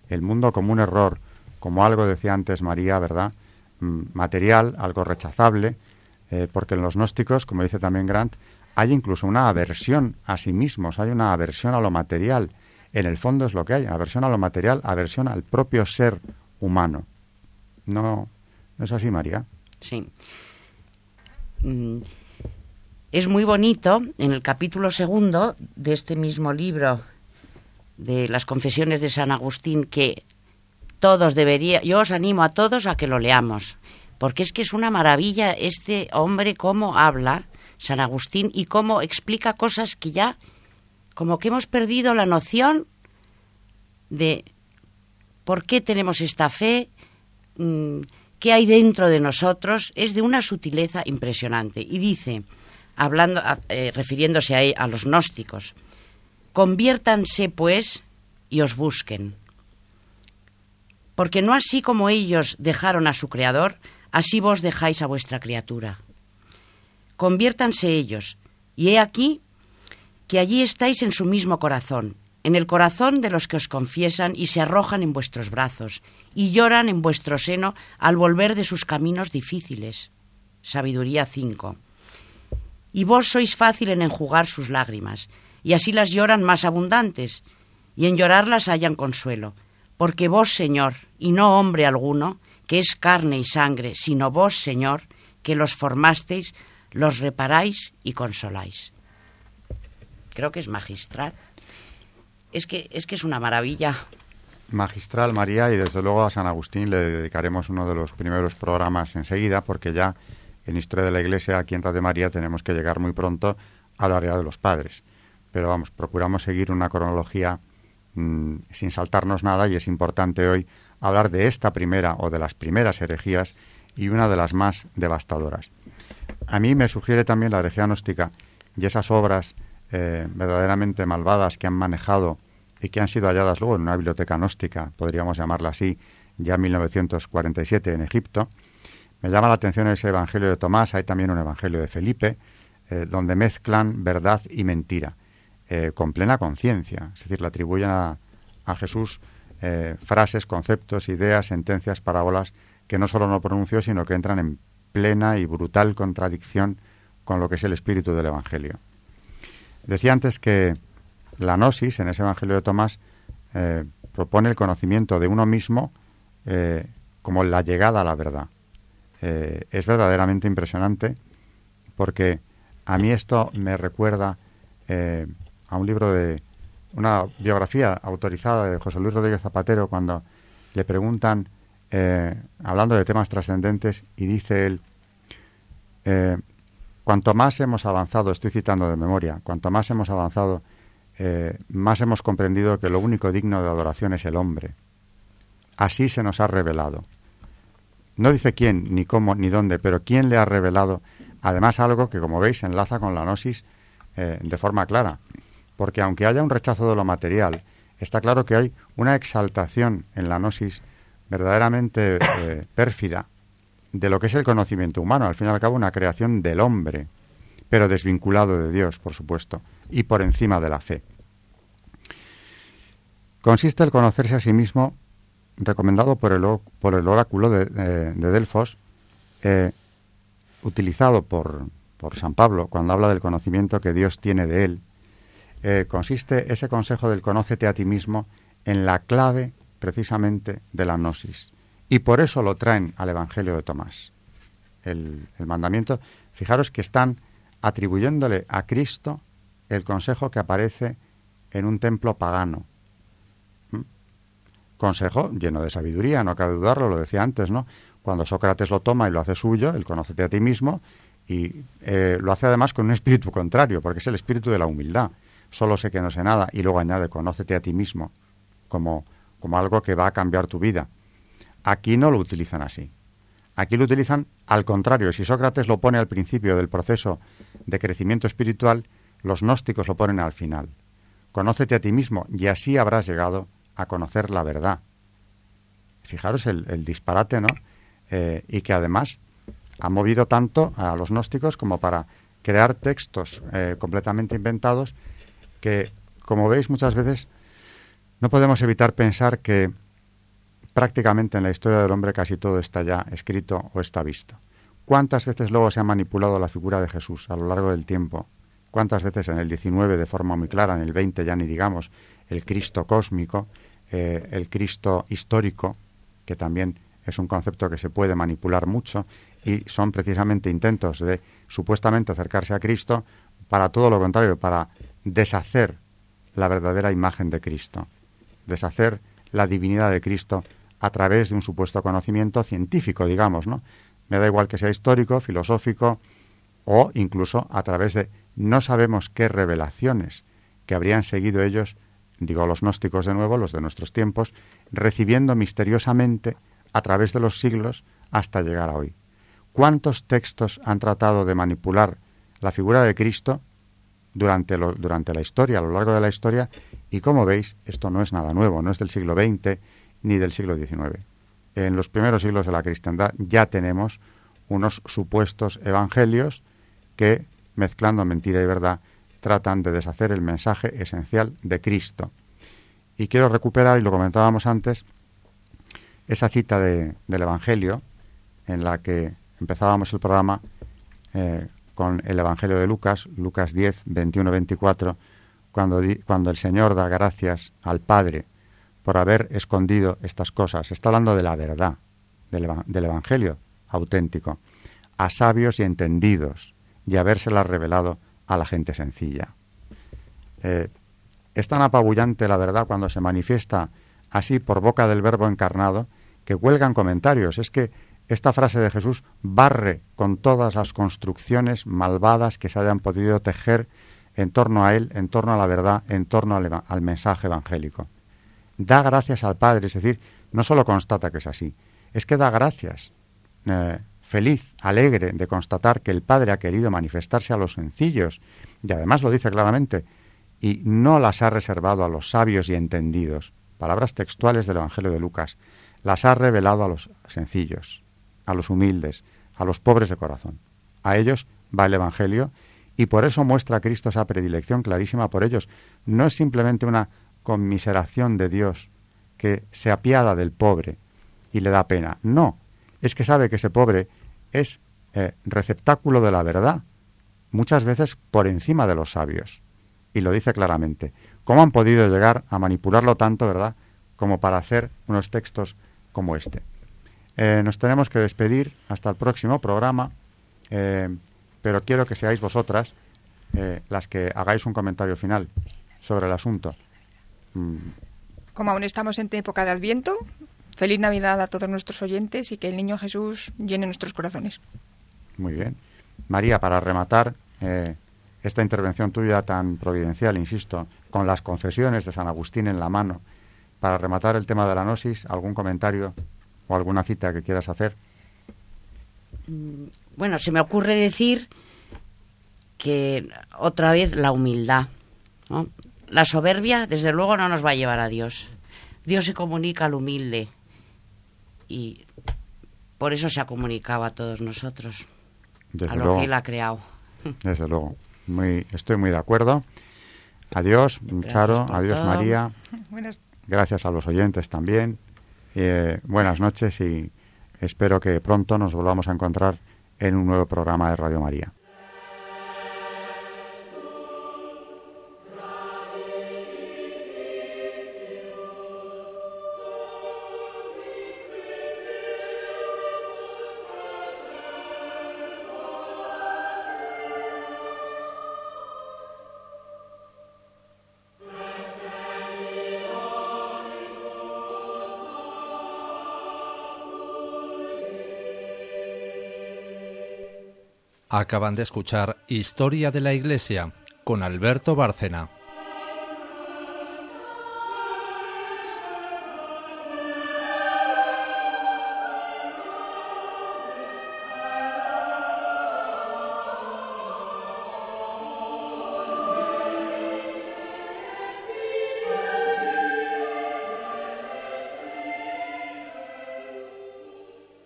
el mundo como un error, como algo, decía antes María, ¿verdad?, mm, material, algo rechazable, eh, porque en los gnósticos, como dice también Grant, hay incluso una aversión a sí mismos, hay una aversión a lo material. En el fondo es lo que hay, aversión a lo material, aversión al propio ser humano. ¿No, ¿no es así, María? Sí. Mm, es muy bonito en el capítulo segundo de este mismo libro de las confesiones de San Agustín que todos deberían, yo os animo a todos a que lo leamos, porque es que es una maravilla este hombre cómo habla San Agustín y cómo explica cosas que ya como que hemos perdido la noción de por qué tenemos esta fe, mm, qué hay dentro de nosotros, es de una sutileza impresionante. Y dice, hablando, eh, refiriéndose a, a los gnósticos, conviértanse pues y os busquen. Porque no así como ellos dejaron a su Creador, así vos dejáis a vuestra criatura. Conviértanse ellos, y he aquí que allí estáis en su mismo corazón, en el corazón de los que os confiesan y se arrojan en vuestros brazos y lloran en vuestro seno al volver de sus caminos difíciles. Sabiduría 5. Y vos sois fácil en enjugar sus lágrimas, y así las lloran más abundantes, y en llorarlas hallan consuelo, porque vos, Señor, y no hombre alguno, que es carne y sangre, sino vos, Señor, que los formasteis, los reparáis y consoláis. Creo que es magistral es que es que es una maravilla. Magistral María y desde luego a San Agustín le dedicaremos uno de los primeros programas enseguida porque ya en Historia de la Iglesia aquí en Radio María tenemos que llegar muy pronto al área de los padres. Pero vamos, procuramos seguir una cronología mm, sin saltarnos nada y es importante hoy hablar de esta primera o de las primeras herejías y una de las más devastadoras. A mí me sugiere también la herejía gnóstica y esas obras eh, verdaderamente malvadas que han manejado y que han sido halladas luego en una biblioteca gnóstica, podríamos llamarla así, ya en 1947 en Egipto. Me llama la atención ese Evangelio de Tomás, hay también un Evangelio de Felipe, eh, donde mezclan verdad y mentira, eh, con plena conciencia, es decir, le atribuyen a, Jesús frases, conceptos, ideas, sentencias, parábolas que no solo no pronunció, sino que entran en plena y brutal contradicción con lo que es el espíritu del Evangelio. Decía antes que la gnosis, en ese Evangelio de Tomás, eh, propone el conocimiento de uno mismo eh, como la llegada a la verdad. Eh, es verdaderamente impresionante porque a mí esto me recuerda a un libro de una biografía autorizada de José Luis Rodríguez Zapatero cuando le preguntan, hablando de temas trascendentes, y dice él, Cuanto más hemos avanzado, estoy citando de memoria, cuanto más hemos avanzado, eh, más hemos comprendido que lo único digno de adoración es el hombre. Así se nos ha revelado. No dice quién, ni cómo, ni dónde, pero quién le ha revelado, además algo que, como veis, enlaza con la gnosis eh, de forma clara. Porque aunque haya un rechazo de lo material, está claro que hay una exaltación en la gnosis verdaderamente eh, pérfida de lo que es el conocimiento humano, al fin y al cabo una creación del hombre, pero desvinculado de Dios, por supuesto, y por encima de la fe. Consiste el conocerse a sí mismo, recomendado por el, por el oráculo de, Delfos, eh, utilizado por, por, San Pablo cuando habla del conocimiento que Dios tiene de él. Eh, consiste ese consejo del conócete a ti mismo en la clave precisamente de la gnosis. Y por eso lo traen al Evangelio de Tomás. El, mandamiento, fijaros que están atribuyéndole a Cristo el consejo que aparece en un templo pagano. ¿Mm? Consejo lleno de sabiduría, no cabe dudarlo, lo decía antes, ¿no? Cuando Sócrates lo toma y lo hace suyo, él conócete a ti mismo, y eh, lo hace además con un espíritu contrario, porque es el espíritu de la humildad. Solo sé que no sé nada, y luego añade, conócete a ti mismo, como, como algo que va a cambiar tu vida. Aquí no lo utilizan así. Aquí lo utilizan al contrario. Si Sócrates lo pone al principio del proceso de crecimiento espiritual, los gnósticos lo ponen al final. Conócete a ti mismo y así habrás llegado a conocer la verdad. Fijaros el, disparate, ¿no? Eh, y que además ha movido tanto a los gnósticos como para crear textos eh, completamente inventados que, como veis, muchas veces no podemos evitar pensar que prácticamente en la historia del hombre casi todo está ya escrito o está visto. ¿Cuántas veces luego se ha manipulado la figura de Jesús a lo largo del tiempo? ¿Cuántas veces en el 19 de forma muy clara, en el 20 ya ni digamos, el Cristo cósmico, eh, el Cristo histórico, que también es un concepto que se puede manipular mucho y son precisamente intentos de supuestamente acercarse a Cristo para todo lo contrario, para deshacer la verdadera imagen de Cristo, deshacer la divinidad de Cristo a través de un supuesto conocimiento científico, digamos, ¿no? Me da igual que sea histórico, filosófico o incluso a través de no sabemos qué revelaciones que habrían seguido ellos, digo los gnósticos de nuevo, los de nuestros tiempos, recibiendo misteriosamente a través de los siglos hasta llegar a hoy. ¿Cuántos textos han tratado de manipular la figura de Cristo durante, durante la historia, a lo largo de la historia? Y como veis, esto no es nada nuevo, no es del siglo XX, ni del siglo XIX. En los primeros siglos de la cristiandad ya tenemos unos supuestos evangelios que, mezclando mentira y verdad, tratan de deshacer el mensaje esencial de Cristo. Y quiero recuperar, y lo comentábamos antes, esa cita del Evangelio en la que empezábamos el programa eh, con el Evangelio de Lucas, Lucas 10, 21-24, cuando, cuando el Señor da gracias al Padre por haber escondido estas cosas. Está hablando de la verdad, del, Evangelio auténtico, a sabios y entendidos, y habérselas revelado a la gente sencilla. Eh, Es tan apabullante la verdad cuando se manifiesta así por boca del Verbo encarnado que cuelgan comentarios. Es que esta frase de Jesús barre con todas las construcciones malvadas que se hayan podido tejer en torno a Él, en torno a la verdad, en torno al, mensaje evangélico. Da gracias al Padre, es decir, no solo constata que es así, es que da gracias, eh, feliz, alegre de constatar que el Padre ha querido manifestarse a los sencillos, y además lo dice claramente, y no las ha reservado a los sabios y entendidos, palabras textuales del Evangelio de Lucas, las ha revelado a los sencillos, a los humildes, a los pobres de corazón. A ellos va el Evangelio y por eso muestra a Cristo esa predilección clarísima por ellos. No es simplemente una conmiseración de Dios que se apiada del pobre y le da pena. No, es que sabe que ese pobre es eh, receptáculo de la verdad, muchas veces por encima de los sabios. Y lo dice claramente. ¿Cómo han podido llegar a manipularlo tanto, verdad, como para hacer unos textos como este? Eh, nos tenemos que despedir hasta el próximo programa. Eh, pero quiero que seáis vosotras eh, las que hagáis un comentario final sobre el asunto. Mm. Como aún estamos en época de Adviento, feliz Navidad a todos nuestros oyentes y que el Niño Jesús llene nuestros corazones. Muy bien. María, para rematar esta intervención tuya tan providencial, insisto, con las confesiones de San Agustín en la mano, para rematar el tema de la gnosis, ¿algún comentario o alguna cita que quieras hacer? Mm, bueno, se me ocurre decir que otra vez la humildad. La soberbia, desde luego, no nos va a llevar a Dios. Dios se comunica al humilde y por eso se ha comunicado a todos nosotros, a lo que Él ha creado. Desde luego, muy, estoy muy de acuerdo. Adiós, Charo, adiós, María. Gracias a los oyentes también. Eh, buenas noches y espero que pronto nos volvamos a encontrar en un nuevo programa de Radio María. Acaban de escuchar Historia de la Iglesia con Alberto Bárcena.